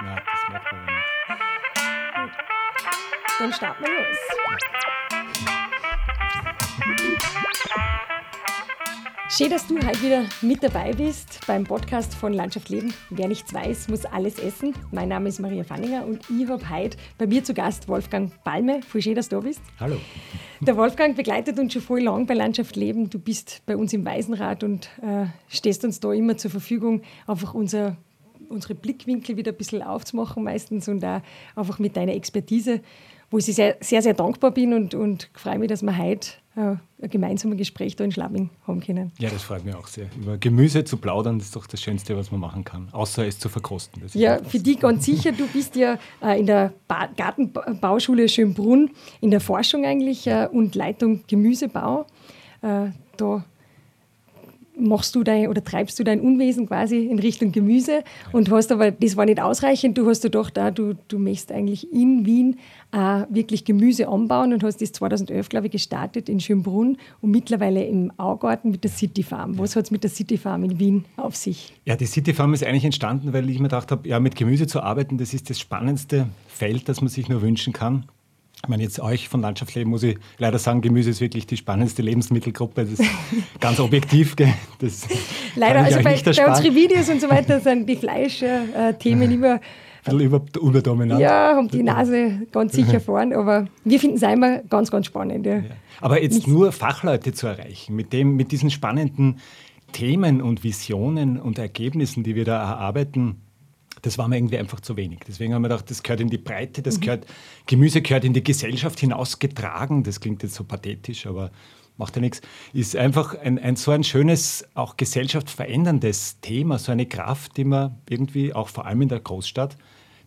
Nein, das merkt man nicht. Dann starten wir los. Schön, dass du heute wieder mit dabei bist beim Podcast von Landschaft Leben. Wer nichts weiß, muss alles essen. Mein Name ist Maria Fanninger und ich habe heute bei mir zu Gast Wolfgang Palme. Voll schön, dass du da bist. Hallo. Der Wolfgang begleitet uns schon voll lang bei Landschaft Leben. Du bist bei uns im Waisenrat und äh, stehst uns da immer zur Verfügung, einfach unser, unsere Blickwinkel wieder ein bisschen aufzumachen meistens und auch einfach mit deiner Expertise, wo ich sehr, sehr, sehr dankbar bin und, und freue mich, dass wir heute äh, ein gemeinsames Gespräch da in Schlabing haben können. Ja, das freut mich auch sehr. Über Gemüse zu plaudern, ist doch das Schönste, was man machen kann, außer es zu verkosten. ja, für dich ganz sicher. Du bist ja äh, in der ba Gartenbauschule Schönbrunn in der Forschung eigentlich äh, und Leitung Gemüsebau. Da machst du dein oder treibst du dein Unwesen quasi in Richtung Gemüse und hast aber, das war nicht ausreichend, du hast dir gedacht, du, du möchtest eigentlich in Wien äh, wirklich Gemüse anbauen und hast das 2011, glaube ich, gestartet in Schönbrunn und mittlerweile im Augarten mit der City Farm. Was hat es mit der City Farm in Wien auf sich? Ja, die City Farm ist eigentlich entstanden, weil ich mir gedacht habe, ja, mit Gemüse zu arbeiten, das ist das spannendste Feld, das man sich nur wünschen kann. Ich meine, jetzt euch von Landschaft leben muss ich leider sagen, Gemüse ist wirklich die spannendste Lebensmittelgruppe. Das ist ganz objektiv. Das leider, also bei, bei unseren Videos und so weiter sind die Fleischthemen immer ein bisschen über, überdominant. Ja, haben die Nase ganz sicher vorn, aber wir finden es immer ganz, ganz spannend. Ja. Ja. Aber jetzt Nicht nur Fachleute zu erreichen, mit, dem, mit diesen spannenden Themen und Visionen und Ergebnissen, die wir da erarbeiten, das war mir irgendwie einfach zu wenig. Deswegen haben wir gedacht, das gehört in die Breite, das mhm. gehört, Gemüse gehört in die Gesellschaft hinausgetragen. Das klingt jetzt so pathetisch, aber macht ja nichts. Ist einfach ein, ein so ein schönes, auch gesellschaftsveränderndes Thema, so eine Kraft, die man irgendwie auch vor allem in der Großstadt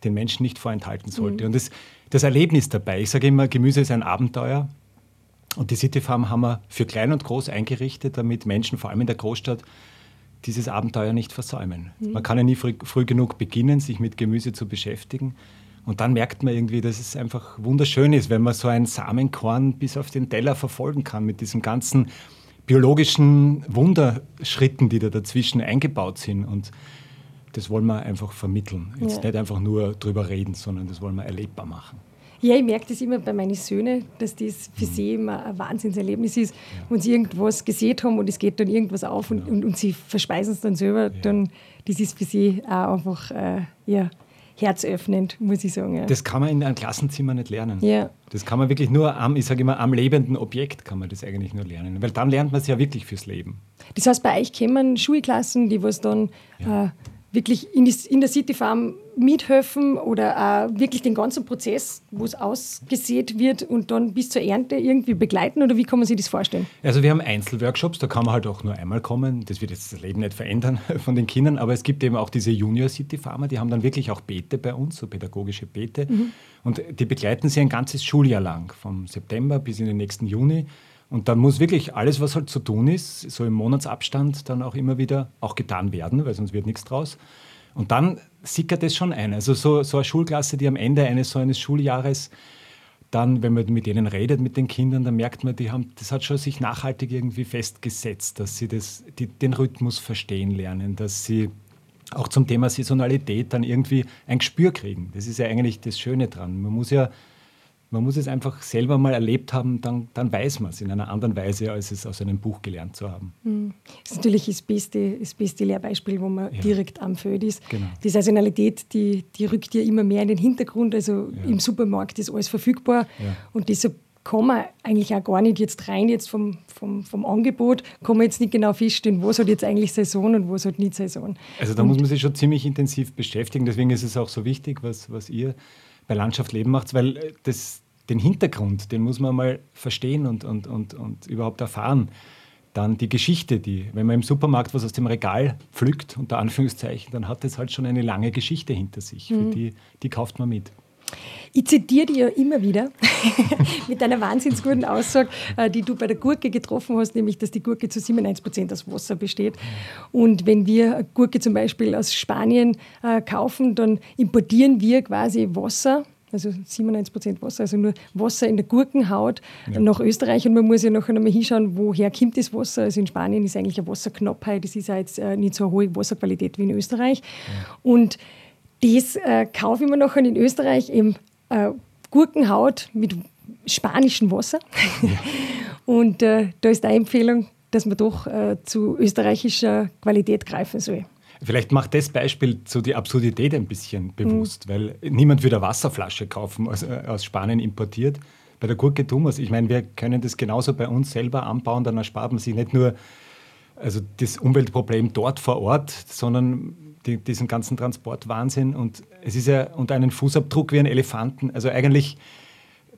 den Menschen nicht vorenthalten sollte. Mhm. Und das, das Erlebnis dabei, ich sage immer, Gemüse ist ein Abenteuer. Und die City Farm haben wir für klein und groß eingerichtet, damit Menschen, vor allem in der Großstadt, dieses Abenteuer nicht versäumen. Mhm. Man kann ja nie früh, früh, genug beginnen, sich mit Gemüse zu beschäftigen. Und dann merkt man irgendwie, dass es einfach wunderschön ist, wenn man so ein Samenkorn bis auf den Teller verfolgen kann mit diesen ganzen biologischen Wunderschritten, die da dazwischen eingebaut sind. Und das wollen wir einfach vermitteln. Jetzt ja. nicht einfach nur drüber reden, sondern das wollen wir erlebbar machen. Ja, ich merke das immer bei meinen Söhnen, dass das für sie immer ein Wahnsinnserlebnis ist. Ja. Wenn sie irgendwas gesehen haben und es geht dann irgendwas auf und, ja. und, und, sie verspeisen es dann selber, ja. dann das ist für sie auch einfach äh, ja, herzöffnend, muss ich sagen. Ja. Das kann man in einem Klassenzimmer nicht lernen. Ja. Das kann man wirklich nur am, ich sage immer, am lebenden Objekt kann man das eigentlich nur lernen. Weil dann lernt man es ja wirklich fürs Leben. Das heißt, bei euch kommen Schulklassen, die was dann äh, wirklich in, die, in der City Farm mithelfen oder auch wirklich den ganzen Prozess, wo es ausgesät wird und dann bis zur Ernte irgendwie begleiten oder wie kann man sich das vorstellen? Also wir haben Einzelworkshops, da kann man halt auch nur einmal kommen. Das wird jetzt das Leben nicht verändern von den Kindern, aber es gibt eben auch diese Junior City Farmer, die haben dann wirklich auch Beete bei uns, so pädagogische Beete mhm. und die begleiten sie ein ganzes Schuljahr lang, vom September bis in den nächsten Juni. Und dann muss wirklich alles, was halt zu tun ist, so im Monatsabstand dann auch immer wieder auch getan werden, weil sonst wird nichts draus. Und dann sickert es schon ein. Also so, so eine Schulklasse, die am Ende eines so eines Schuljahres dann, wenn man mit denen redet, mit den Kindern, dann merkt man, die haben, das hat schon sich nachhaltig irgendwie festgesetzt, dass sie das, die, den Rhythmus verstehen lernen, dass sie auch zum Thema Saisonalität dann irgendwie ein Gespür kriegen. Das ist ja eigentlich das Schöne dran. Man muss ja man muss es einfach selber mal erlebt haben, dann, dann weiß man es in einer anderen Weise, als es aus einem Buch gelernt zu haben. Mhm. Das ist natürlich das beste, das beste Lehrbeispiel, wo man ja. direkt am Feld ist. Genau. Die Saisonalität, die, die rückt ja immer mehr in den Hintergrund. Also ja. im Supermarkt ist alles verfügbar ja. und deshalb kann man eigentlich auch gar nicht jetzt rein jetzt vom, vom, vom Angebot, kann man jetzt nicht genau feststellen, was hat jetzt eigentlich Saison und was hat nicht Saison. Also da und muss man sich schon ziemlich intensiv beschäftigen, deswegen ist es auch so wichtig, was, was ihr bei Landschaft Leben macht, weil äh, das, den Hintergrund, den muss man mal verstehen und, und, und, und überhaupt erfahren. Dann die Geschichte, die, wenn man im Supermarkt was aus dem Regal pflückt, unter Anführungszeichen, dann hat das halt schon eine lange Geschichte hinter sich. Mhm. Für die, die kauft man mit. Ich zitiere dich ja immer wieder mit einer wahnsinns guten Aussage, äh, die du bei der Gurke getroffen hast, nämlich, dass die Gurke zu 97 Prozent aus Wasser besteht. Und wenn wir Gurke zum Beispiel aus Spanien äh, kaufen, dann importieren wir quasi Wasser also 97 Prozent Wasser, also nur Wasser in der Gurkenhaut ja. nach Österreich. Und man muss ja nachher nochmal hinschauen, woher kommt das Wasser. Also in Spanien ist eigentlich eine Wasserknappheit, das ist ja jetzt äh, nicht so eine hohe Wasserqualität wie in Österreich. Ja. Und das äh, kaufe ich mir nachher in Österreich eben äh, Gurkenhaut mit spanischem Wasser. Ja. Und äh, da ist die Empfehlung, dass man doch äh, zu österreichischer Qualität greifen soll. Vielleicht macht das Beispiel so die Absurdität ein bisschen bewusst, mhm. weil niemand würde eine Wasserflasche kaufen, aus, äh, aus Spanien importiert. Bei der Gurke es. Ich meine, wir können das genauso bei uns selber anbauen, dann erspart man sich nicht nur also das Umweltproblem dort vor Ort, sondern die, diesen ganzen Transportwahnsinn. Und es ist ja unter einen Fußabdruck wie ein Elefanten. Also eigentlich,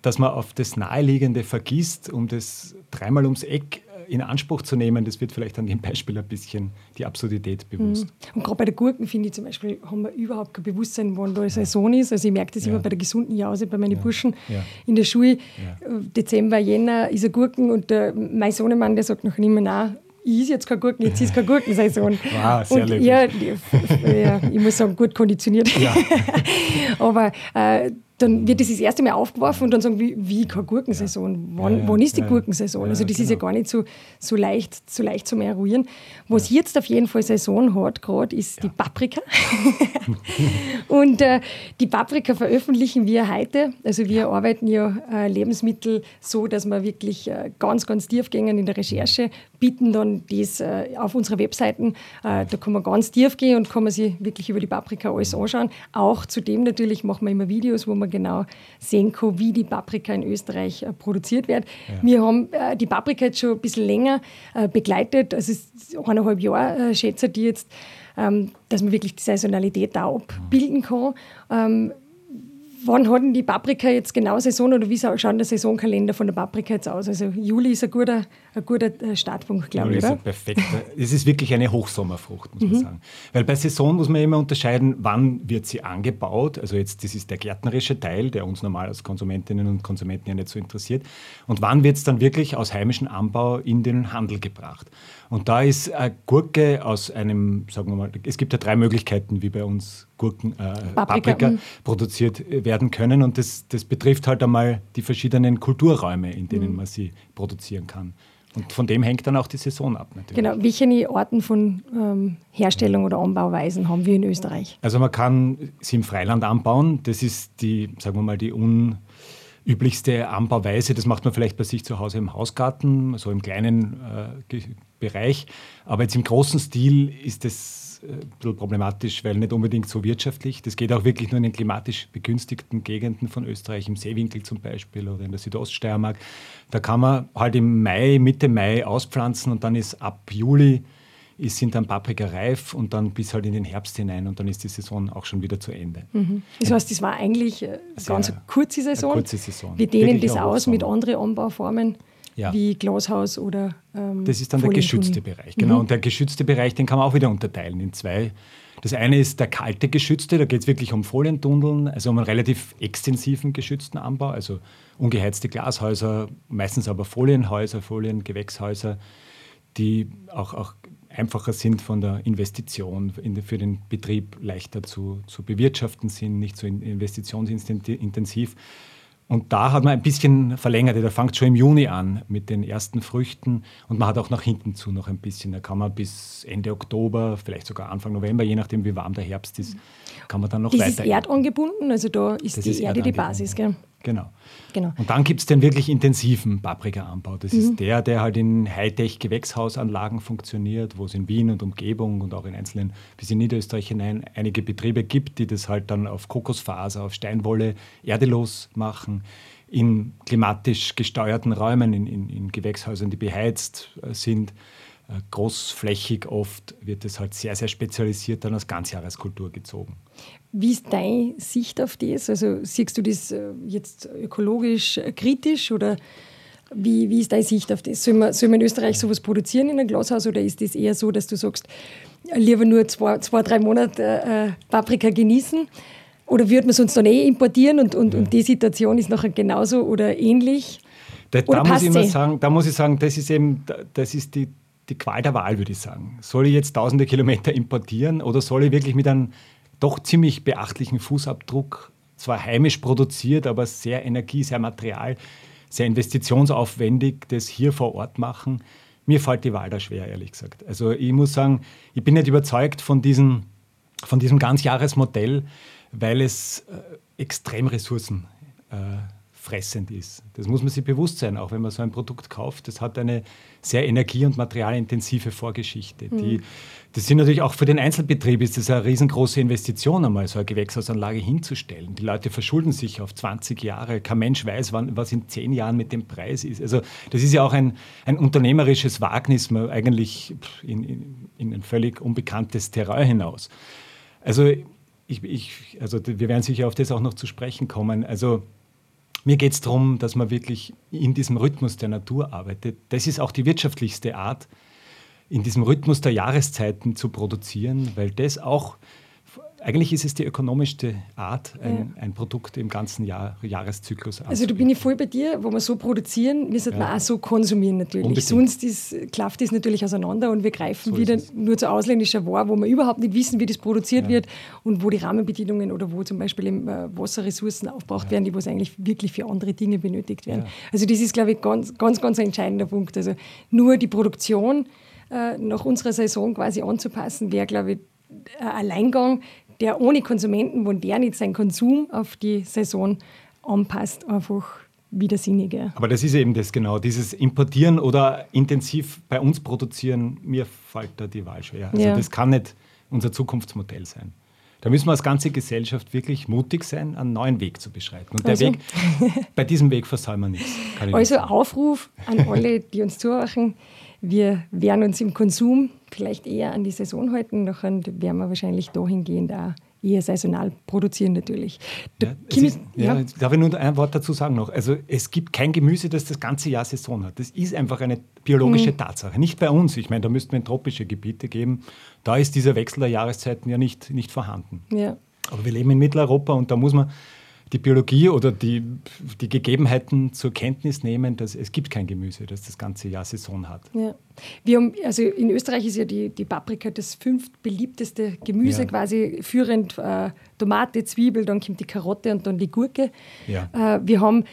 dass man auf das Naheliegende vergisst, um das dreimal ums Eck in Anspruch zu nehmen, das wird vielleicht an dem Beispiel ein bisschen die Absurdität bewusst. Mhm. Und gerade bei den Gurken, finde ich zum Beispiel, haben wir überhaupt kein Bewusstsein, wann da eine ja. Saison ist. Also ich merke das ja. immer bei der gesunden Jause, bei meinen ja. Burschen in der Schule. Dezember, Jänner ist ein Gurken und der, mein Sohnemann, der sagt noch immer, nein, ich ist jetzt keine Gurken, jetzt ist keine Gurkensaison. Wow, sehr und ja, ja, ich muss sagen, gut konditioniert. Ja. Aber äh, dann wird das das erste Mal aufgeworfen und dann sagen, wie, wie keine Gurkensaison? Wann, ja, wann ist die Gurkensaison? also das genau. ist ja genau. gar nicht so, so, leicht, so leicht zum Eruieren. Was jetzt auf jeden Fall Saison hat gerade, ist die Paprika. und äh, die Paprika veröffentlichen wir heute. Also wir arbeiten ja äh, Lebensmittel so, dass wir wirklich äh, ganz, ganz tief gehen in der Recherche, bieten dann das äh, auf unsere Webseiten. Äh, da kann man ganz tief gehen und kann man sich wirklich über die Paprika alles anschauen. Auch zudem natürlich machen wir immer Videos, wo man genau sehen kann, wie die Paprika in Österreich äh, produziert wird. Ja. Wir haben die Paprika jetzt schon ein bisschen länger begleitet, also eineinhalb Jahre, schätze ich jetzt, ähm, dass man wirklich die Saisonalität da abbilden kann. Ähm, Wann hat denn die Paprika jetzt genau Saison oder wie schaut der Saisonkalender von der Paprika jetzt aus? Also Juli ist ein guter, ein guter äh, Startpunkt, glaube ich, oder? Ist perfekt. es ist wirklich eine Hochsommerfrucht, muss mhm. man sagen. Weil bei Saison muss man immer unterscheiden, wann wird sie angebaut. Also jetzt, das ist der gärtnerische Teil, der uns normal als Konsumentinnen und Konsumenten ja nicht so interessiert. Und wann wird es dann wirklich aus heimischem Anbau in den Handel gebracht? Und da ist eine Gurke aus einem, sagen wir mal, es gibt ja drei Möglichkeiten, wie bei uns Gurken, äh, Paprika, Paprika mhm. produziert werden können. Und das, das betrifft halt einmal die verschiedenen Kulturräume, in denen mhm. man sie produzieren kann. Und von dem hängt dann auch die Saison ab. Natürlich. Genau. Welche Arten von ähm, Herstellung oder Anbauweisen haben wir in Österreich? Also man kann sie im Freiland anbauen. Das ist die, sagen wir mal, die un üblichste Anbauweise. Das macht man vielleicht bei sich zu Hause im Hausgarten, so im kleinen äh, Bereich. Aber jetzt im großen Stil ist das ein bisschen problematisch, weil nicht unbedingt so wirtschaftlich. Das geht auch wirklich nur in den klimatisch begünstigten Gegenden von Österreich, im Seewinkel zum Beispiel oder in der Südoststeiermark. Da kann man halt im Mai, Mitte Mai auspflanzen und dann ist ab Juli ist, sind dann Paprika reif und dann bis halt in den Herbst hinein und dann ist die Saison auch schon wieder zu Ende. Mhm. Das heißt, das war eigentlich eine ganz kurze Saison. Eine kurze Saison. Wir dehnen das aus mit anderen Anbauformen. Ja. wie Glashaus oder. Ähm, das ist dann der geschützte Bereich, genau. Mhm. Und der geschützte Bereich, den kann man auch wieder unterteilen in zwei. Das eine ist der kalte geschützte, da geht es wirklich um Folientunneln, also um einen relativ extensiven geschützten Anbau, also ungeheizte Glashäuser, meistens aber Folienhäuser, Foliengewächshäuser, die auch, auch einfacher sind von der Investition, für den Betrieb leichter zu, zu bewirtschaften sind, nicht so investitionsintensiv. Und da hat man ein bisschen verlängert. Der fängt schon im Juni an mit den ersten Früchten und man hat auch nach hinten zu noch ein bisschen. Da kann man bis Ende Oktober, vielleicht sogar Anfang November, je nachdem wie warm der Herbst ist, kann man dann noch das weiter. Das ist erdangebunden, also da ist das die ist Erde die Basis. Gell? Genau. genau. Und dann gibt es den wirklich intensiven Paprika-Anbau. Das mhm. ist der, der halt in Hightech-Gewächshausanlagen funktioniert, wo es in Wien und Umgebung und auch in einzelnen, bis in Niederösterreich hinein, einige Betriebe gibt, die das halt dann auf Kokosfaser, auf Steinwolle erdelos machen, in klimatisch gesteuerten Räumen, in, in, in Gewächshäusern, die beheizt äh, sind großflächig oft wird es halt sehr, sehr spezialisiert dann als Ganzjahreskultur gezogen. Wie ist deine Sicht auf das? Also siehst du das äh, jetzt ökologisch äh, kritisch oder wie, wie ist deine Sicht auf das? Soll man, soll man in Österreich sowas produzieren in einem Glashaus oder ist das eher so, dass du sagst, lieber nur zwei, zwei drei Monate äh, Paprika genießen? Oder würde man es uns dann eh importieren und, und, ja. und die Situation ist nachher genauso oder ähnlich? Da, da muss ich immer sagen, da muss ich sagen, das ist eben, das ist die, die Qual der Wahl, würde ich sagen. Soll ich jetzt tausende Kilometer importieren oder soll ich wirklich mit einem doch ziemlich beachtlichen Fußabdruck, zwar heimisch produziert, aber sehr energie-, sehr material-, sehr investitionsaufwendig, das hier vor Ort machen? Mir fällt die Wahl da schwer, ehrlich gesagt. Also ich muss sagen, ich bin nicht überzeugt von diesem, von diesem Ganzjahresmodell, weil es äh, extrem ressourcenfressend äh, ist. Das muss man sich bewusst sein, auch wenn man so ein Produkt kauft. Das hat eine sehr energie- und materialintensive Vorgeschichte. Mhm. Die, das sind natürlich auch für den Einzelbetrieb ist das eine riesengroße Investition, einmal so eine Gewächshausanlage hinzustellen. Die Leute verschulden sich auf 20 Jahre. Kein Mensch weiß, wann, was in 10 Jahren mit dem Preis ist. Also das ist ja auch ein, ein unternehmerisches Wagnis, man eigentlich in, in, in ein völlig unbekanntes Terrain hinaus. Also, ich, ich, also wir werden sicher auf das auch noch zu sprechen kommen. Also mir geht es darum, dass man wirklich in diesem Rhythmus der Natur arbeitet. Das ist auch die wirtschaftlichste Art, in diesem Rhythmus der Jahreszeiten zu produzieren, weil das auch eigentlich ist es die ökonomischste Art, ein, ja. ein Produkt im ganzen Jahr, Jahreszyklus Also da bin ich voll bei dir, wo wir so produzieren, wir sollten ja. auch so konsumieren natürlich. Unbedingt. Sonst ist, klafft das natürlich auseinander und wir greifen so wieder nur zu ausländischer Ware, wo wir überhaupt nicht wissen, wie das produziert ja. wird und wo die Rahmenbedingungen oder wo zum Beispiel äh, Wasserressourcen aufgebraucht werden, die was eigentlich wirklich für andere Dinge benötigt werden. Also das ist, glaube ich, ganz, ganz, ganz ein entscheidender Punkt. Also nur die Produktion äh, nach unserer Saison quasi anzupassen, wäre, glaube ich, ein Alleingang, der ohne Konsumenten, wo der nicht seinen Konsum auf die Saison anpasst, einfach widersinniger. Aber das ist eben das genau, dieses Importieren oder intensiv bei uns produzieren, mir fällt da die Wahl schwer. Also ja. das kann nicht unser Zukunftsmodell sein. Da müssen wir als ganze Gesellschaft wirklich mutig sein, einen neuen Weg zu beschreiten. Und der also. Weg, bei diesem Weg versäumen wir nichts. Also Aufruf an alle, die uns zuhören, wir werden uns im Konsum vielleicht eher an die Saison halten, nachher werden wir wahrscheinlich dahingehend auch eher saisonal produzieren natürlich. Ja, ist, ja, ja. Darf ich nur ein Wort dazu sagen noch? Also es gibt kein Gemüse, das das ganze Jahr Saison hat. Das ist einfach eine biologische mhm. Tatsache. Nicht bei uns. Ich meine, da müssten wir in tropische Gebiete geben. Da ist dieser Wechsel der Jahreszeiten ja nicht, nicht vorhanden. Ja. Aber wir leben in Mitteleuropa und da muss man die Biologie oder die, die Gegebenheiten zur Kenntnis nehmen, dass es gibt kein Gemüse, das das ganze Jahr Saison hat. Ja. Wir haben, also in Österreich ist ja die, die Paprika das fünftbeliebteste Gemüse, ja. quasi führend äh, Tomate, Zwiebel, dann kommt die Karotte und dann die Gurke. Ja. Äh, wir haben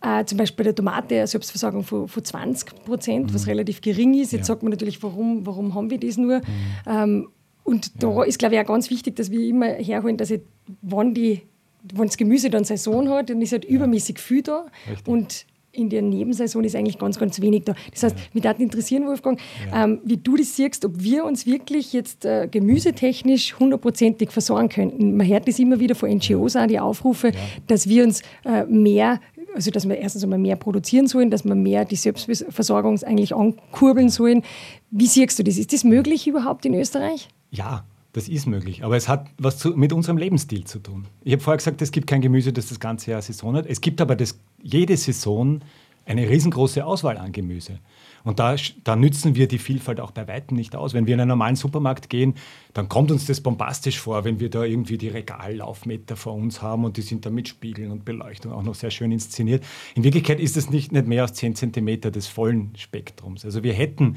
äh, zum Beispiel bei der Tomate eine Selbstversorgung von, von 20 Prozent, mhm. was relativ gering ist. Jetzt ja. sagt man natürlich, warum, warum haben wir das nur? Mhm. Ähm, und da ist, glaube ich, auch ganz wichtig, dass wir immer herholen, dass ich, wann die wenn das Gemüse dann Saison hat, dann ist halt übermäßig viel da. Richtig. Und in der Nebensaison ist eigentlich ganz, ganz wenig da. Das heißt, ja. mich würde interessieren, Wolfgang, ja. ähm, wie du das siehst, ob wir uns wirklich jetzt äh, gemüsetechnisch hundertprozentig versorgen könnten. Man hört das immer wieder von NGOs auch, die Aufrufe, ja. dass wir uns äh, mehr, also dass wir erstens einmal mehr produzieren sollen, dass wir mehr die Selbstversorgung eigentlich ankurbeln sollen. Wie siehst du das? Ist das möglich überhaupt in Österreich? Ja, das ist möglich, aber es hat was zu, mit unserem Lebensstil zu tun. Ich habe vorher gesagt, es gibt kein Gemüse, das das ganze Jahr Saison hat. Es gibt aber das, jede Saison eine riesengroße Auswahl an Gemüse. Und da, da nützen wir die Vielfalt auch bei weitem nicht aus. Wenn wir in einen normalen Supermarkt gehen, dann kommt uns das bombastisch vor, wenn wir da irgendwie die Regallaufmeter vor uns haben und die sind da mit Spiegeln und Beleuchtung auch noch sehr schön inszeniert. In Wirklichkeit ist es nicht, nicht mehr als 10 Zentimeter des vollen Spektrums. Also wir hätten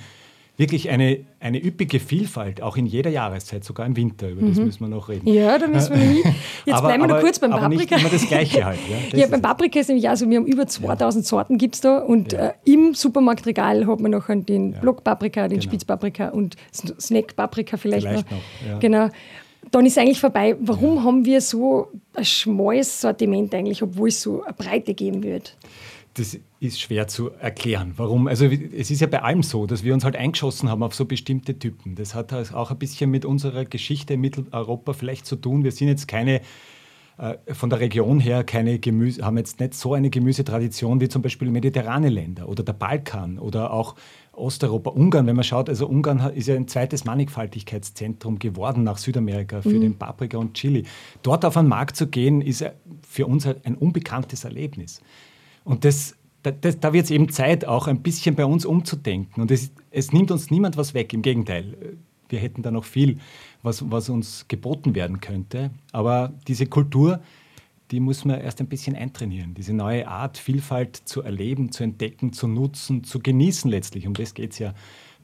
wirklich eine, eine üppige Vielfalt, auch in jeder Jahreszeit, sogar im Winter. Über das mhm. müssen wir noch reden. Ja, da müssen wir nie. Jetzt aber, bleiben wir noch kurz beim aber Paprika. Nicht immer das Gleiche halt. Ja, ja beim Paprika ist nämlich auch so, wir haben über 2000 ja. Sorten gibt es da und ja. äh, im Supermarktregal hat man noch den ja. Blockpaprika, den genau. Spitzpaprika und Snackpaprika vielleicht, vielleicht noch. noch genau. Dann ist eigentlich vorbei. Warum haben wir so ein schmales Sortiment eigentlich, obwohl es so eine Breite geben wird? Das ist schwer zu erklären. Warum? Also es ist ja bei allem so, dass wir uns halt eingeschossen haben auf so bestimmte Typen. Das hat halt auch ein bisschen mit unserer Geschichte in Mitteleuropa vielleicht zu tun. Wir sind jetzt keine äh, von der Region her keine Gemüse, haben jetzt nicht so eine Gemüsetradition wie zum Beispiel mediterrane Länder oder der Balkan oder auch Osteuropa, Ungarn, wenn man schaut, also Ungarn ist ja ein zweites Mannigfaltigkeitszentrum geworden nach Südamerika für mhm. den Paprika und Chili. Dort auf einen Markt zu gehen, ist für uns ein unbekanntes Erlebnis. Und das, das, da wird es eben Zeit, auch ein bisschen bei uns umzudenken. Und es, es, nimmt uns niemand was weg, im Gegenteil. Wir hätten da noch viel, was, was uns geboten werden könnte. Aber diese Kultur, die muss man erst ein bisschen eintrainieren. Diese neue Art, Vielfalt zu erleben, zu entdecken, zu nutzen, zu genießen letztlich. Um das geht es ja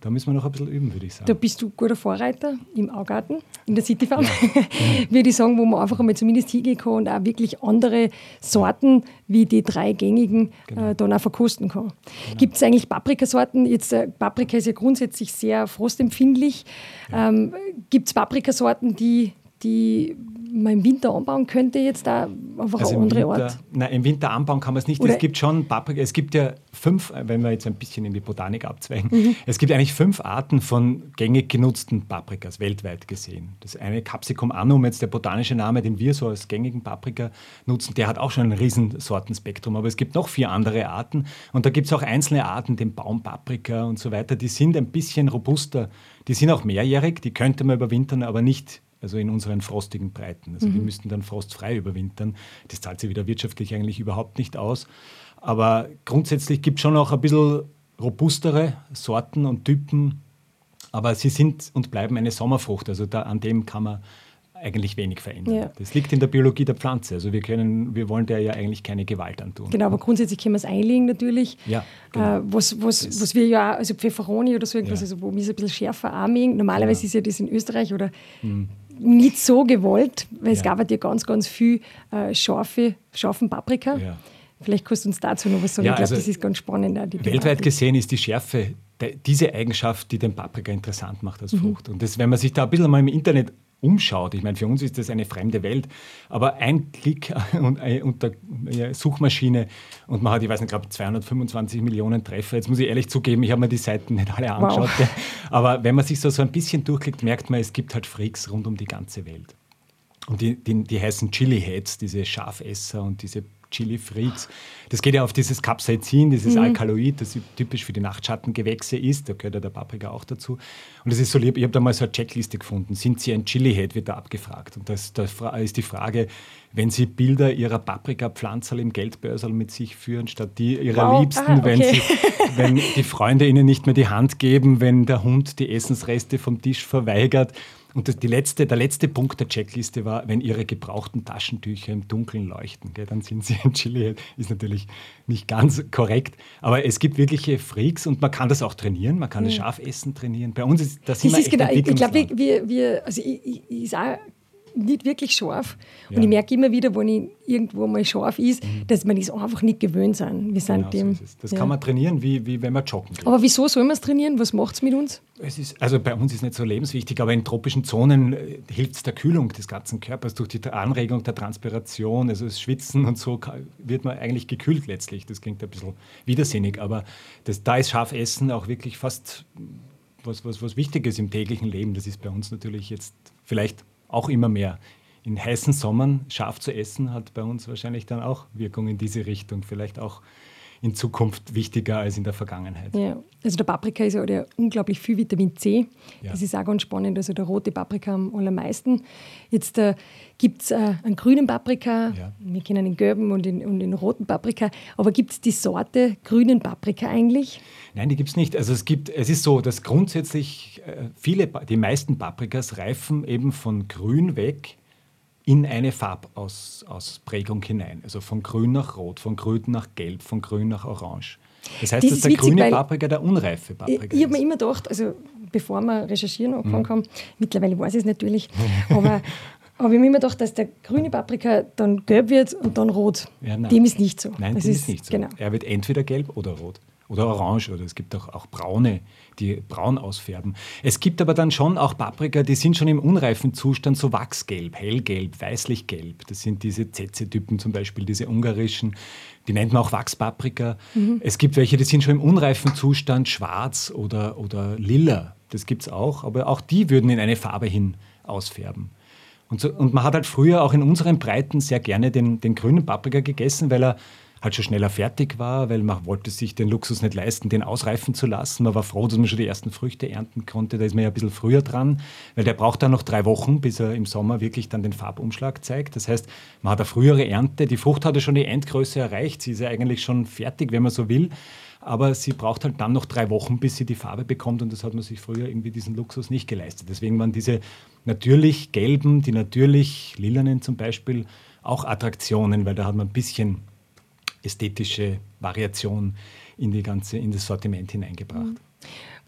da müssen wir noch ein bisschen üben, würde ich sagen. Da bist du guter Vorreiter im Augarten, in der City Farm, ja. würde ich sagen, wo man einfach einmal zumindest hingehen kann und auch wirklich andere Sorten wie die drei gängigen genau. äh, dann auch verkosten kann. Genau. Gibt es eigentlich Paprikasorten? Jetzt, äh, Paprika ist ja grundsätzlich sehr frostempfindlich. Ja. Ähm, Gibt es Paprikasorten, die die man im Winter anbauen könnte, jetzt da einfach also eine andere Winter, Art? Nein, im Winter anbauen kann man es nicht. Oder es gibt schon Paprika, es gibt ja fünf, wenn wir jetzt ein bisschen in die Botanik abzweigen, mhm. es gibt eigentlich fünf Arten von gängig genutzten Paprikas, weltweit gesehen. Das eine Capsicum annum, jetzt der botanische Name, den wir so als gängigen Paprika nutzen, der hat auch schon ein Riesensortenspektrum, aber es gibt noch vier andere Arten und da gibt es auch einzelne Arten, den Baumpaprika und so weiter, die sind ein bisschen robuster, die sind auch mehrjährig, die könnte man überwintern, aber nicht also in unseren frostigen Breiten. Also mhm. die müssten dann frostfrei überwintern. Das zahlt sich wieder wirtschaftlich eigentlich überhaupt nicht aus. Aber grundsätzlich gibt es schon auch ein bisschen robustere Sorten und Typen, aber sie sind und bleiben eine Sommerfrucht. Also da, an dem kann man eigentlich wenig verändern. Ja. Das liegt in der Biologie der Pflanze. Also wir können, wir wollen der ja eigentlich keine Gewalt antun. Genau, aber grundsätzlich können wir es einlegen natürlich. Ja, genau. äh, was, was, was wir ja, also Pfefferoni oder so irgendwas, ja. also wo wir es ein bisschen schärfer anmengen. Normalerweise ja. ist ja das in Österreich oder hm nicht so gewollt, weil es gab ja ganz, ganz viel äh, scharfe, scharfen Paprika. Ja. Vielleicht kannst du uns dazu noch was sagen. Ja, ich glaube, also das ist ganz spannend. weltweit gesehen ist die Schärfe diese Eigenschaft, die den Paprika interessant macht als mhm. Frucht. Mhm. Und das, wenn man sich da ein bisschen mal im Internet umschaut. Ich meine, für uns ist das eine fremde Welt, aber ein Klick unter Suchmaschine und man hat, ich weiß nicht, glaube 225 Millionen Treffer. Jetzt muss ich ehrlich zugeben, ich habe mir die Seiten nicht alle angeschaut. Wow. Aber wenn man sich so, so ein bisschen durchklickt, merkt man, es gibt halt Freaks rund um die ganze Welt. Und die, die, die heißen Chili Heads, diese Schafesser und diese Chili Freaks. Das geht ja auf dieses Capsaicin, dieses mhm. Alkaloid, das typisch für die Nachtschattengewächse ist. Da gehört ja der Paprika auch dazu. Und das ist so lieb. Ich habe da mal so eine Checkliste gefunden. Sind Sie ein Chili-Head, wird da abgefragt. Und das, das ist die Frage, wenn Sie Bilder Ihrer Paprika-Pflanzerl im Geldbörsel mit sich führen, statt die Ihrer wow. Liebsten, ah, okay. wenn, Sie, wenn die Freunde Ihnen nicht mehr die Hand geben, wenn der Hund die Essensreste vom Tisch verweigert und das, die letzte, der letzte Punkt der Checkliste war, wenn Ihre gebrauchten Taschentücher im Dunkeln leuchten, gell, dann sind Sie ein Chili. Ist natürlich nicht ganz korrekt, aber es gibt wirkliche Freaks und man kann das auch trainieren. Man kann das Schafessen trainieren. Bei uns ist das immer ist genau, Ich glaube, wir, wir, also ich, ich, ich sage nicht wirklich scharf. Ja. Und ich merke immer wieder, wenn ich irgendwo mal scharf ist, mhm. dass man es einfach nicht gewöhnt sind. Wir sind genau, dem, so das ja. kann man trainieren, wie, wie wenn man joggen geht. Aber wieso soll man es trainieren? Was macht es mit uns? Es ist, also bei uns ist es nicht so lebenswichtig, aber in tropischen Zonen äh, hilft es der Kühlung des ganzen Körpers durch die Anregung der Transpiration, also das Schwitzen und so wird man eigentlich gekühlt letztlich. Das klingt ein bisschen widersinnig, aber das, da ist Schafessen auch wirklich fast was, was, was Wichtiges im täglichen Leben. Das ist bei uns natürlich jetzt vielleicht auch immer mehr. In heißen Sommern scharf zu essen hat bei uns wahrscheinlich dann auch Wirkung in diese Richtung. Vielleicht auch in Zukunft wichtiger als in der Vergangenheit. Ja, also der Paprika ist ja unglaublich viel Vitamin C. Ja. Das ist auch ganz spannend. Also der rote Paprika am allermeisten. Jetzt äh, gibt es äh, einen grünen Paprika, ja. wir kennen den gelben und den, und den roten Paprika. Aber gibt es die Sorte grünen Paprika eigentlich? Nein, die gibt es nicht. Also es gibt, es ist so, dass grundsätzlich äh, viele, die meisten Paprikas reifen eben von grün weg in eine Farbausprägung hinein. Also von grün nach rot, von grün nach gelb, von grün nach orange. Das heißt, das dass der witzig, grüne Paprika der unreife Paprika ich, ich habe mir immer gedacht, also bevor wir recherchieren angefangen mhm. haben, mittlerweile weiß ich es natürlich, aber, aber ich habe mir immer gedacht, dass der grüne Paprika dann gelb wird und dann rot. Ja, dem ist nicht so. Nein, das dem ist, ist nicht so. Genau. Er wird entweder gelb oder rot oder orange oder es gibt auch, auch braune, die braun ausfärben. Es gibt aber dann schon auch Paprika, die sind schon im unreifen Zustand so wachsgelb, hellgelb, weißlich-gelb. Das sind diese Zetze-Typen zum Beispiel, diese ungarischen, die nennt man auch Wachspaprika. Mhm. Es gibt welche, die sind schon im unreifen Zustand schwarz oder, oder lila. Das gibt es auch, aber auch die würden in eine Farbe hin ausfärben. Und, so, und man hat halt früher auch in unseren Breiten sehr gerne den, den grünen Paprika gegessen, weil er halt schon schneller fertig war, weil man wollte sich den Luxus nicht leisten, den ausreifen zu lassen. Man war froh, dass man schon die ersten Früchte ernten konnte. Da ist man ja ein bisschen früher dran, weil der braucht dann noch drei Wochen, bis er im Sommer wirklich dann den Farbumschlag zeigt. Das heißt, man hat eine frühere Ernte. Die Frucht hat ja schon die Endgröße erreicht. Sie ist ja eigentlich schon fertig, wenn man so will. Aber sie braucht halt dann noch drei Wochen, bis sie die Farbe bekommt. Und das hat man sich früher irgendwie diesen Luxus nicht geleistet. Deswegen waren diese natürlich gelben, die natürlich lilanen zum Beispiel auch Attraktionen, weil da hat man ein bisschen ästhetische Variation in, die ganze, in das Sortiment hineingebracht. Mhm.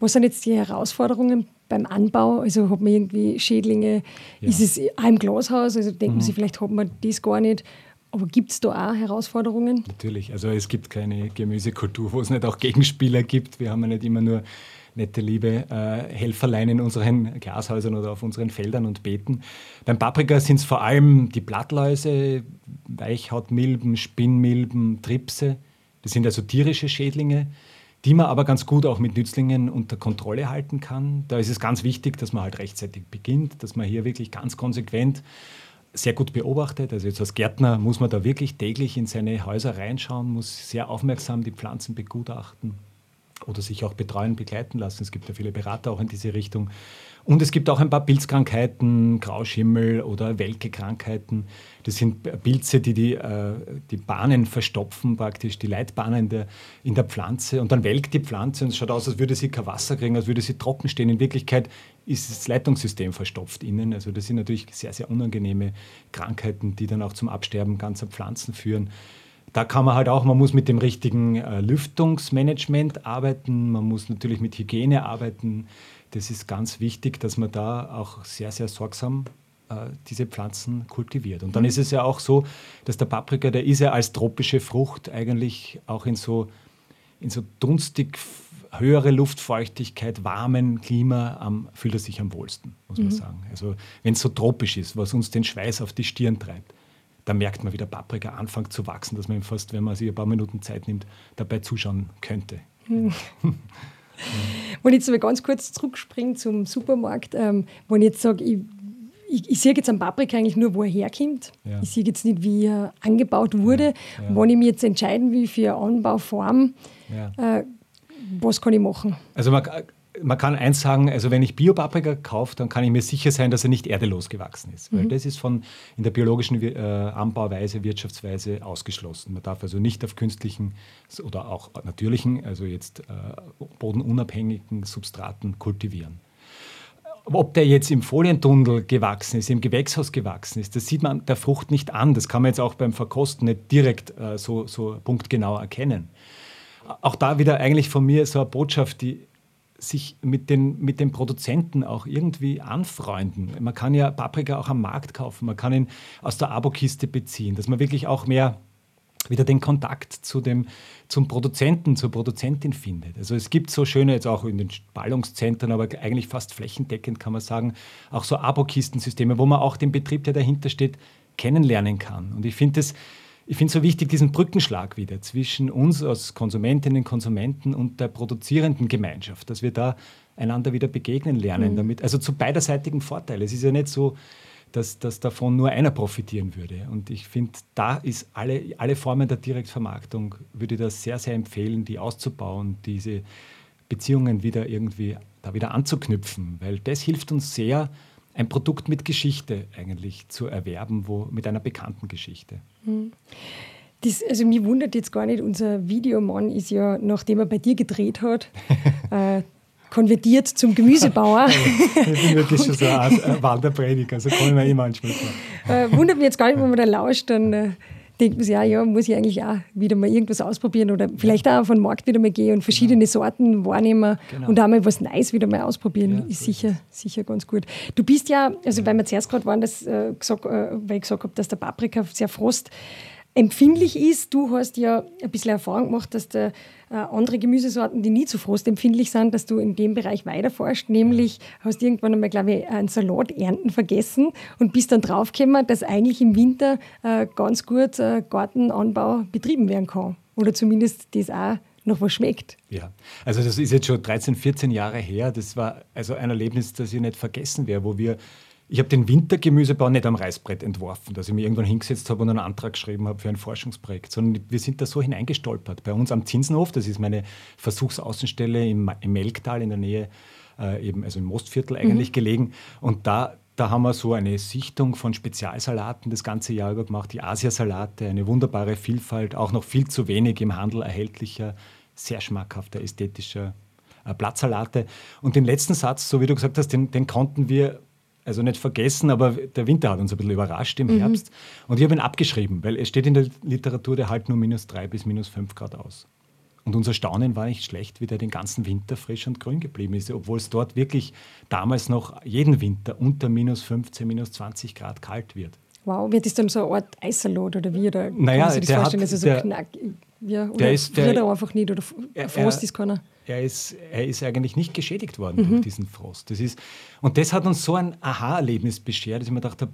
Was sind jetzt die Herausforderungen beim Anbau? Also hat man irgendwie Schädlinge? Ja. Ist es auch im Glashaus? Also denkt mhm. man sich, vielleicht hat man das gar nicht. Aber gibt es da auch Herausforderungen? Natürlich. Also es gibt keine Gemüsekultur, wo es nicht auch Gegenspieler gibt. Wir haben ja nicht immer nur nette, liebe äh, Helferlein in unseren Glashäusern oder auf unseren Feldern und Beeten. Beim Paprika sind es vor allem die Blattläuse, Weichhautmilben, Spinnmilben, Tripse. Das sind also tierische Schädlinge, die man aber ganz gut auch mit Nützlingen unter Kontrolle halten kann. Da ist es ganz wichtig, dass man halt rechtzeitig beginnt, dass man hier wirklich ganz konsequent sehr gut beobachtet. Also jetzt als Gärtner muss man da wirklich täglich in seine Häuser reinschauen, muss sehr aufmerksam die Pflanzen begutachten oder sich auch betreuen, begleiten lassen. Es gibt ja viele Berater auch in diese Richtung. Und es gibt auch ein paar Pilzkrankheiten, Grauschimmel oder Welke-Krankheiten. Das sind Pilze, die die, äh, die Bahnen verstopfen, praktisch die Leitbahnen in der, in der Pflanze. Und dann welkt die Pflanze und es schaut aus, als würde sie kein Wasser kriegen, als würde sie trocken stehen. In Wirklichkeit ist das Leitungssystem verstopft innen. Also das sind natürlich sehr, sehr unangenehme Krankheiten, die dann auch zum Absterben ganzer Pflanzen führen. Da kann man halt auch, man muss mit dem richtigen äh, Lüftungsmanagement arbeiten, man muss natürlich mit Hygiene arbeiten. Das ist ganz wichtig, dass man da auch sehr, sehr sorgsam äh, diese Pflanzen kultiviert. Und dann ist es ja auch so, dass der Paprika, der ist ja als tropische Frucht eigentlich auch in so, in so dunstig höhere Luftfeuchtigkeit, warmen Klima ähm, fühlt er sich am wohlsten, muss man mhm. sagen. Also wenn es so tropisch ist, was uns den Schweiß auf die Stirn treibt da merkt man, wie der Paprika anfängt zu wachsen, dass man ihm fast, wenn man sich ein paar Minuten Zeit nimmt, dabei zuschauen könnte. Hm. Wenn ich jetzt ganz kurz zurückspringe zum Supermarkt, ähm, wenn ich jetzt sage, ich, ich, ich, sehe jetzt am Paprika eigentlich nur, wo er herkommt. Ja. Ich sehe jetzt nicht, wie er angebaut wurde. Ja, ja. Wenn ich mich jetzt entscheiden will für eine Anbauform, äh, was kann ich machen? Also man, man kann eins sagen, also wenn ich Biopaprika kaufe, dann kann ich mir sicher sein, dass er nicht erdelos gewachsen ist. Weil mhm. das ist von in der biologischen äh, Anbauweise, Wirtschaftsweise ausgeschlossen. Man darf also nicht auf künstlichen oder auch natürlichen, also jetzt äh, bodenunabhängigen Substraten kultivieren. Ob der jetzt im Folientunnel gewachsen ist, im Gewächshaus gewachsen ist, das sieht man der Frucht nicht an. Das kann man jetzt auch beim Verkosten nicht direkt äh, so, so punktgenau erkennen. Auch da wieder eigentlich von mir so eine Botschaft, die sich mit den, mit den Produzenten auch irgendwie anfreunden. Man kann ja Paprika auch am Markt kaufen, man kann ihn aus der Abokiste beziehen, dass man wirklich auch mehr wieder den Kontakt zu dem, zum Produzenten, zur Produzentin findet. Also es gibt so schöne, jetzt auch in den Ballungszentren, aber eigentlich fast flächendeckend kann man sagen, auch so Abokistensysteme, wo man auch den Betrieb, der dahinter steht, kennenlernen kann. Und ich finde es ich finde es so wichtig, diesen Brückenschlag wieder zwischen uns als Konsumentinnen und Konsumenten und der produzierenden Gemeinschaft, dass wir da einander wieder begegnen lernen, mhm. damit, also zu beiderseitigen Vorteil. Es ist ja nicht so, dass, dass davon nur einer profitieren würde. Und ich finde, da ist alle, alle Formen der Direktvermarktung, würde ich das sehr, sehr empfehlen, die auszubauen, diese Beziehungen wieder irgendwie da wieder anzuknüpfen, weil das hilft uns sehr, ein Produkt mit Geschichte eigentlich zu erwerben, wo, mit einer bekannten Geschichte. Hm. Das, also mich wundert jetzt gar nicht, unser Videomann ist ja, nachdem er bei dir gedreht hat, äh, konvertiert zum Gemüsebauer. ich bin wirklich schon so ein Wanderprediger, so kommen wir immer manchmal vor. Äh, wundert mich jetzt gar nicht, wenn man da lauscht, dann äh, denkt man sich, ja, ja, muss ich eigentlich auch wieder mal irgendwas ausprobieren oder vielleicht auch auf den Markt wieder mal gehen und verschiedene genau. Sorten wahrnehmen genau. und auch mal was Neues wieder mal ausprobieren, ja, ist sicher, sicher ganz gut. Du bist ja, also weil wir zuerst gerade waren, das, äh, gesagt, äh, weil ich gesagt habe, dass der Paprika sehr frost empfindlich ist. Du hast ja ein bisschen Erfahrung gemacht, dass der, äh, andere Gemüsesorten, die nie zu frostempfindlich sind, dass du in dem Bereich weiterforschst. Nämlich hast irgendwann einmal, glaube ich, einen Salat ernten vergessen und bist dann draufgekommen, dass eigentlich im Winter äh, ganz gut äh, Gartenanbau betrieben werden kann. Oder zumindest das auch noch was schmeckt. Ja, also das ist jetzt schon 13, 14 Jahre her. Das war also ein Erlebnis, das ich nicht vergessen werde, wo wir ich habe den Wintergemüsebau nicht am Reißbrett entworfen, dass ich mir irgendwann hingesetzt habe und einen Antrag geschrieben habe für ein Forschungsprojekt, sondern wir sind da so hineingestolpert. Bei uns am Zinsenhof, das ist meine Versuchsaußenstelle im, im Melktal in der Nähe, äh, eben, also im Mostviertel eigentlich mhm. gelegen. Und da, da haben wir so eine Sichtung von Spezialsalaten das ganze Jahr über gemacht, die Asiasalate, eine wunderbare Vielfalt, auch noch viel zu wenig im Handel erhältlicher, sehr schmackhafter, ästhetischer äh, Blattsalate. Und den letzten Satz, so wie du gesagt hast, den, den konnten wir also nicht vergessen, aber der Winter hat uns ein bisschen überrascht im mhm. Herbst. Und ich habe ihn abgeschrieben, weil es steht in der Literatur, der halt nur minus drei bis minus fünf Grad aus. Und unser Staunen war nicht schlecht, wie der den ganzen Winter frisch und grün geblieben ist, obwohl es dort wirklich damals noch jeden Winter unter minus 15, minus 20 Grad kalt wird. Wow, wird das dann so eine Art Eisalat oder wie? Oder naja, kann man sich das vorstellen, hat, dass er so der, knackig Ja, oder Der ist- der- er einfach nicht oder Er- Frost ist keiner. er ist, er ist eigentlich nicht geschädigt worden durch diesen Frost. Das ist, und das hat uns so ein Aha-Erlebnis beschert, dass ich mir gedacht habe,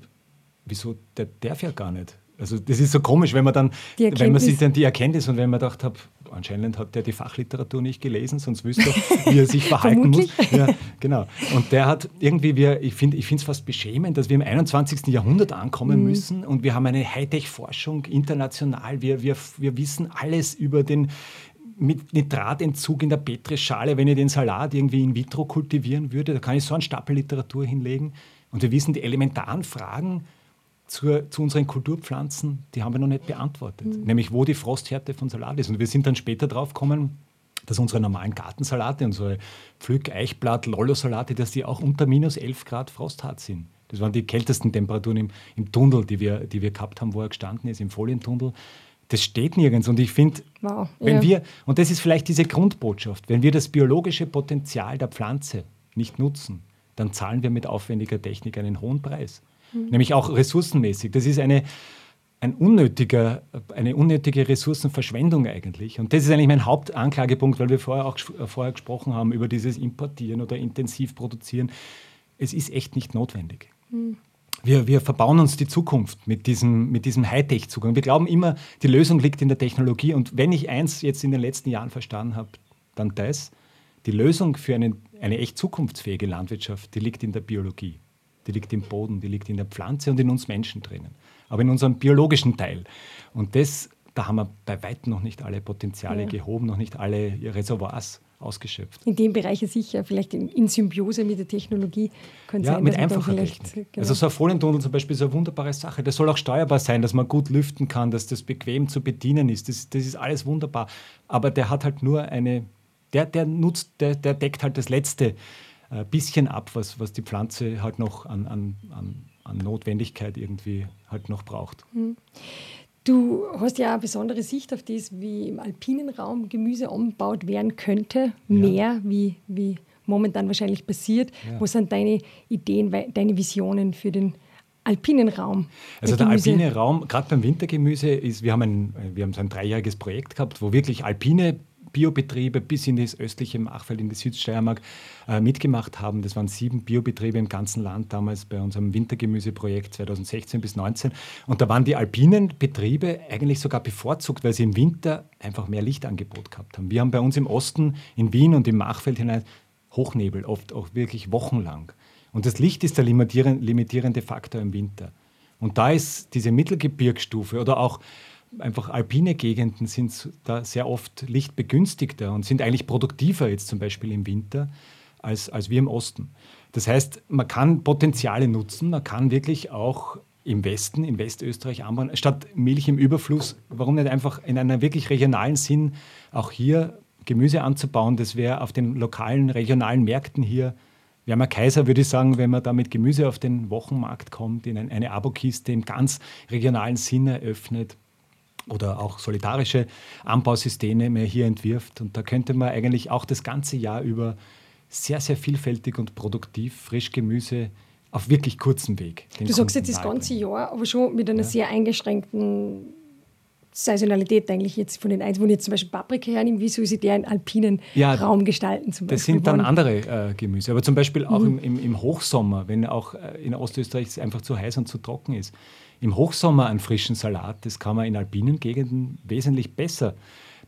wieso, der darf ja gar nicht. Also das ist so komisch, wenn man dann, Die wenn man Erkenntnis. sich dann die Erkenntnis und wenn man gedacht habe, anscheinend hat der die Fachliteratur nicht gelesen, sonst wüsste er, wie er sich verhalten muss. Ja, genau. Und der hat irgendwie, wir, ich finde ich es fast beschämend, dass wir im 21. Jahrhundert ankommen müssen und wir haben eine Hightech-Forschung international. Wir, wir, wir wissen alles über den mit Nitratentzug in der Petrischale, wenn ich den Salat irgendwie in vitro kultivieren würde, da kann ich so einen Stapel Literatur hinlegen. Und wir wissen, die elementaren Fragen zur, zu unseren Kulturpflanzen, die haben wir noch nicht beantwortet. Nämlich, wo die Frosthärte von Salat ist. Und wir sind dann später drauf gekommen, dass unsere normalen Gartensalate, unsere Pflück-, Eichblatt-, Lollo-Salate, dass die auch unter minus 11 Grad frosthart sind. Das waren die kältesten Temperaturen im, im Tunnel, die wir, die wir gehabt haben, wo er gestanden ist, im Folientunnel. Das steht nirgends. Und ich finde, Wow, wenn ja. wir, und das ist vielleicht diese Grundbotschaft, wenn wir das biologische Potenzial der Pflanze nicht nutzen, dann zahlen wir mit aufwendiger Technik einen hohen Preis. Mhm. Nämlich auch ressourcenmäßig. Das ist eine, ein unnötiger, eine unnötige Ressourcenverschwendung eigentlich. Und das ist eigentlich mein Hauptanklagepunkt, weil wir vorher auch äh, vorher gesprochen haben über dieses Importieren oder intensiv produzieren. Es ist echt nicht notwendig. Wir, wir verbauen uns die Zukunft mit diesem, mit diesem Hightech-Zugang. Wir glauben immer, die Lösung liegt in der Technologie. Und wenn ich eins jetzt in den letzten Jahren verstanden habe, dann das, die Lösung für eine, eine echt zukunftsfähige Landwirtschaft, die liegt in der Biologie. Die liegt im Boden, die liegt in der Pflanze und in uns Menschen drinnen. Aber in unserem biologischen Teil. Und das, da haben wir bei weitem noch nicht alle Potenziale Ja. gehoben, noch nicht alle Reservoirs ausgeschöpft. In dem Bereich sicher, vielleicht in, in Symbiose mit der Technologie kann Ja, sein, mit einfacher vielleicht, genau. Also so ein Folientunnel zum Beispiel ist eine wunderbare Sache. Das soll auch steuerbar sein, dass man gut lüften kann, dass das bequem zu bedienen ist. Das, das ist alles wunderbar. Aber der hat halt nur eine, der, der nutzt, der, der deckt halt das letzte äh, bisschen ab, was, was die Pflanze halt noch an, an, an, an Notwendigkeit irgendwie halt noch braucht. Du hast ja eine besondere Sicht auf das, wie im alpinen Raum Gemüse angebaut werden könnte, mehr wie, wie momentan wahrscheinlich passiert. Ja. Was sind deine Ideen, deine Visionen für den alpinen Raum? Also der Gemüse? alpine Raum, gerade beim Wintergemüse, ist, wir haben, ein, wir haben so ein dreijähriges Projekt gehabt, wo wirklich alpine Biobetriebe bis in das östliche Machfeld, in die Südsteiermark äh, mitgemacht haben. Das waren sieben Biobetriebe im ganzen Land damals bei unserem Wintergemüseprojekt 2016 bis 2019. Und da waren die alpinen Betriebe eigentlich sogar bevorzugt, weil sie im Winter einfach mehr Lichtangebot gehabt haben. Wir haben bei uns im Osten, in Wien und im Machfeld hinein Hochnebel, oft auch wirklich wochenlang. Und das Licht ist der limitieren- limitierende Faktor im Winter. Und da ist diese Mittelgebirgsstufe oder auch einfach alpine Gegenden sind da sehr oft lichtbegünstigter und sind eigentlich produktiver jetzt zum Beispiel im Winter als, als wir im Osten. Das heißt, man kann Potenziale nutzen, man kann wirklich auch im Westen, in Westösterreich anbauen, statt Milch im Überfluss, warum nicht einfach in einem wirklich regionalen Sinn auch hier Gemüse anzubauen, das wäre auf den lokalen, regionalen Märkten hier wäre man Kaiser, würde ich sagen, wenn man da mit Gemüse auf den Wochenmarkt kommt, in ein, eine Abokiste im ganz regionalen Sinn eröffnet oder auch solidarische Anbausysteme mehr hier entwirft. Und da könnte man eigentlich auch das ganze Jahr über sehr, sehr vielfältig und produktiv Frischgemüse auf wirklich kurzem Weg. Du sagst jetzt das ganze. Jahr, aber schon mit einer sehr eingeschränkten Saisonalität eigentlich jetzt von den eins, wo ich jetzt zum Beispiel Paprika hernehme, wie soll sie der in alpinen Ja, Raum gestalten zum Das Beispiel? sind dann andere äh, Gemüse. Aber zum Beispiel auch im, im, im Hochsommer, wenn auch äh, in Ostösterreich es einfach zu heiß und zu trocken ist. Im Hochsommer einen frischen Salat, das kann man in alpinen Gegenden wesentlich besser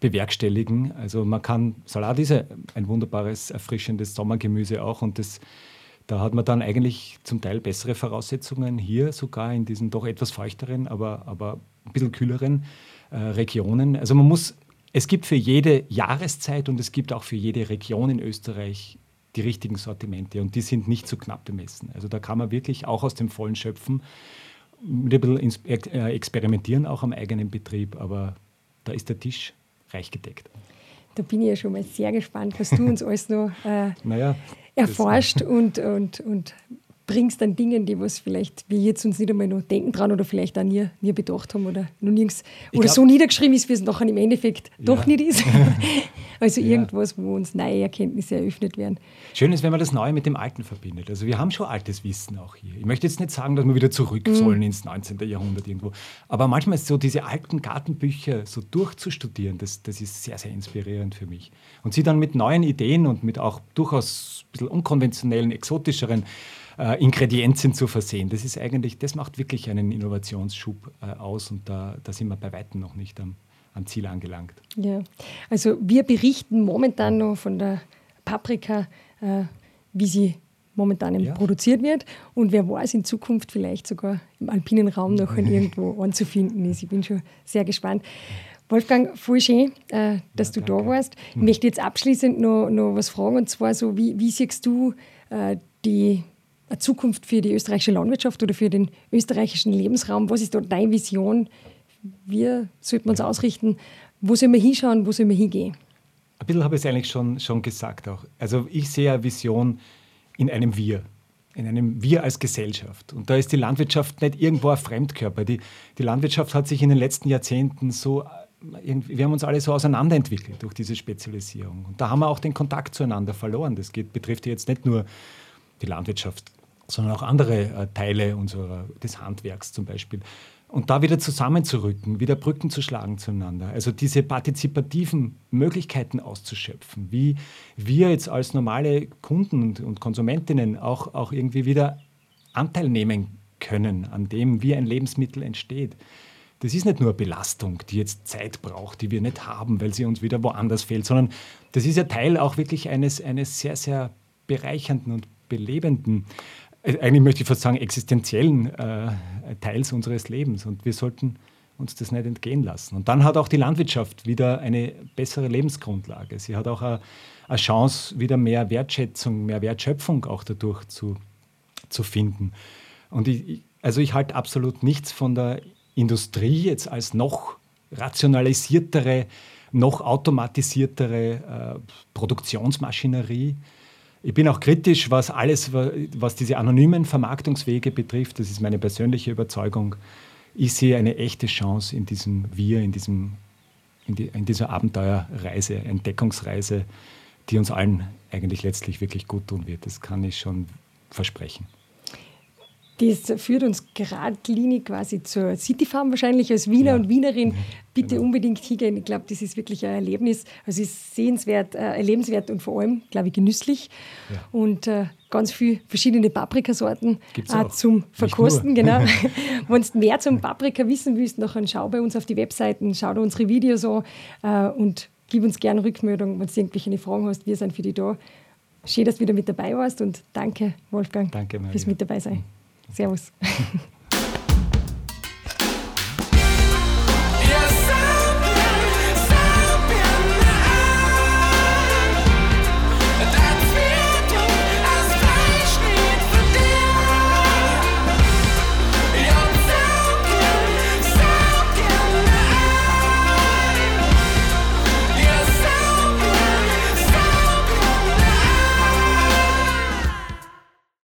bewerkstelligen. Also man kann, Salat ist ein wunderbares, erfrischendes Sommergemüse auch und das, da hat man dann eigentlich zum Teil bessere Voraussetzungen hier sogar in diesen doch etwas feuchteren, aber, aber ein bisschen kühleren äh, Regionen. Also man muss, es gibt für jede Jahreszeit und es gibt auch für jede Region in Österreich die richtigen Sortimente und die sind nicht zu knapp bemessen. Also da kann man wirklich auch aus dem Vollen schöpfen, mit ein bisschen äh, experimentieren auch am eigenen Betrieb, aber da ist der Tisch reich gedeckt. Da bin ich ja schon mal sehr gespannt, was du uns alles noch äh, Naja, erforscht und, und, und bringst an Dingen, die was vielleicht wir jetzt uns nicht einmal noch denken dran oder vielleicht auch nie, nie bedacht haben oder noch nirgends oder glaub, so niedergeschrieben ist, wie es nachher im Endeffekt ja. doch nicht ist. also irgendwas, wo uns neue Erkenntnisse eröffnet werden. Schön ist, wenn man das Neue mit dem Alten verbindet. Also wir haben schon altes Wissen auch hier. Ich möchte jetzt nicht sagen, dass wir wieder zurück mhm. sollen ins 19. Jahrhundert irgendwo. Aber manchmal ist so diese alten Gartenbücher so durchzustudieren, das, das ist sehr, sehr inspirierend für mich. Und sie dann mit neuen Ideen und mit auch durchaus ein bisschen unkonventionellen, exotischeren äh, Ingredienzien zu versehen. Das ist eigentlich, das macht wirklich einen Innovationsschub äh, aus und da, da sind wir bei weitem noch nicht am, am Ziel angelangt. Ja, also wir berichten momentan noch von der Paprika, äh, wie sie momentan ja. produziert wird. Und wer weiß, in Zukunft vielleicht sogar im alpinen Raum noch irgendwo anzufinden ist. Ich bin schon sehr gespannt. Wolfgang, voll schön, äh, dass ja, du danke. da warst. Ich hm. möchte jetzt abschließend noch, noch was fragen, und zwar so, wie, wie siehst du äh, die eine Zukunft für die österreichische Landwirtschaft oder für den österreichischen Lebensraum? Was ist da deine Vision? Wie sollten wir uns ausrichten? Wo sollen wir hinschauen? Wo sollen wir hingehen? Ein bisschen habe ich es eigentlich schon, schon gesagt auch. Also ich sehe eine Vision in einem Wir, in einem Wir als Gesellschaft. Und da ist die Landwirtschaft nicht irgendwo ein Fremdkörper. Die, die Landwirtschaft hat sich in den letzten Jahrzehnten so, wir haben uns alle so auseinanderentwickelt durch diese Spezialisierung. Und da haben wir auch den Kontakt zueinander verloren. Das geht, betrifft jetzt nicht nur die Landwirtschaft sondern auch andere äh, Teile unserer, des Handwerks zum Beispiel. Und da wieder zusammenzurücken, wieder Brücken zu schlagen zueinander. Also diese partizipativen Möglichkeiten auszuschöpfen, wie wir jetzt als normale Kunden und, und Konsumentinnen auch, auch irgendwie wieder Anteil nehmen können an dem, wie ein Lebensmittel entsteht. Das ist nicht nur eine Belastung, die jetzt Zeit braucht, die wir nicht haben, weil sie uns wieder woanders fehlt, sondern das ist ja Teil auch wirklich eines, eines sehr, sehr bereichernden und belebenden eigentlich möchte ich fast sagen, existenziellen äh, Teils unseres Lebens. Und wir sollten uns das nicht entgehen lassen. Und dann hat auch die Landwirtschaft wieder eine bessere Lebensgrundlage. Sie hat auch eine, eine Chance, wieder mehr Wertschätzung, mehr Wertschöpfung auch dadurch zu, zu finden. Und ich, also ich halte absolut nichts von der Industrie jetzt als noch rationalisiertere, noch automatisiertere äh, Produktionsmaschinerie, ich bin auch kritisch, was alles, was diese anonymen Vermarktungswege betrifft. Das ist meine persönliche Überzeugung. Ich sehe eine echte Chance in diesem Wir, in, diesem, in, die, in dieser Abenteuerreise, Entdeckungsreise, die uns allen eigentlich letztlich wirklich gut tun wird. Das kann ich schon versprechen. Das führt uns geradlinig quasi zur City Farm wahrscheinlich als Wiener ja. und Wienerin. Bitte genau. unbedingt hingehen. Ich glaube, das ist wirklich ein Erlebnis. Also es ist sehenswert, äh, erlebenswert und vor allem, glaube ich, genüsslich. Ja. Und äh, ganz viele verschiedene Paprikasorten äh, zum Verkosten. Genau. Wenn du mehr zum Paprika wissen willst, dann schau bei uns auf die Webseiten, schau dir unsere Videos an äh, und gib uns gerne Rückmeldung, wenn du irgendwelche Fragen hast. Wir sind für dich da. Schön, dass du wieder mit dabei warst und danke, Wolfgang, danke, fürs Mit dabei sein. Servus.